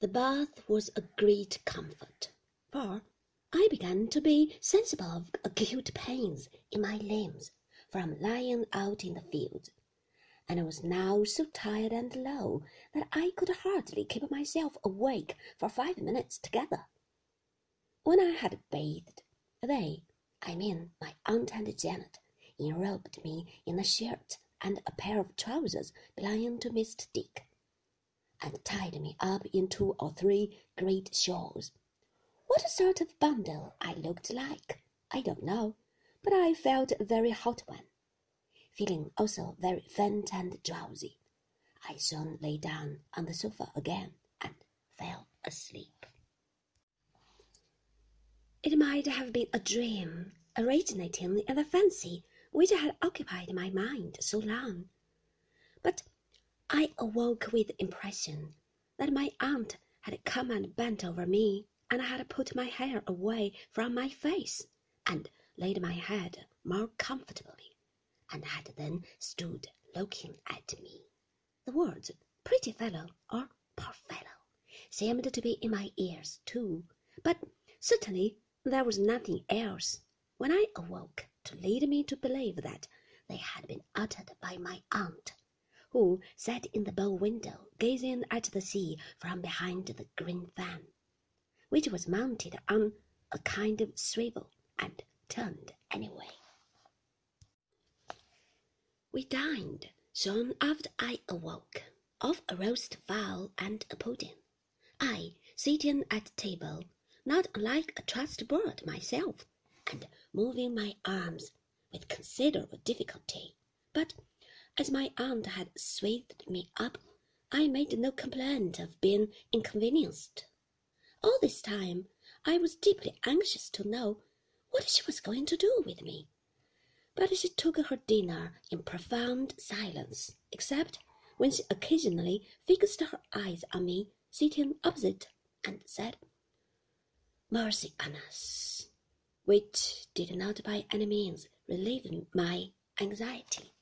The bath was a great comfort, for I began to be sensible of acute pains in my limbs from lying out in the fields, and I was now so tired and low that I could hardly keep myself awake for five minutes together. When I had bathed, they, I mean my aunt and Janet, enrobed me in a shirt and a pair of trousers belonging to Mr. Dick, and tied me up in two or three great shawls. What sort of bundle I looked like, I don't know, but I felt a very hot one. Feeling also very faint and drowsy, I soon lay down on the sofa again and fell asleep. It might have been a dream originating in the fancy which had occupied my mind so long. But I awoke with the impression that my aunt had come and bent over me, and had put my hair away from my face, and laid my head more comfortably, and had then stood looking at me. The words pretty fellow or poor fellow seemed to be in my ears too, but certainly there was nothing else when I awoke to lead me to believe that they had been uttered by my aunt, who sat in the bow window gazing at the sea from behind the green fan, which was mounted on a kind of swivel and turned anyway. We dined soon after I awoke off a roast fowl and a pudding. I sitting at table, not unlike a trussed bird myself, and moving my arms with considerable difficulty. But as my aunt had swathed me up, I made no complaint of being inconvenienced. All this time I was deeply anxious to know what she was going to do with me. But she took her dinner in profound silence, except when she occasionally fixed her eyes on me sitting opposite and said, Mercy on us! which did not by any means relieve my anxiety.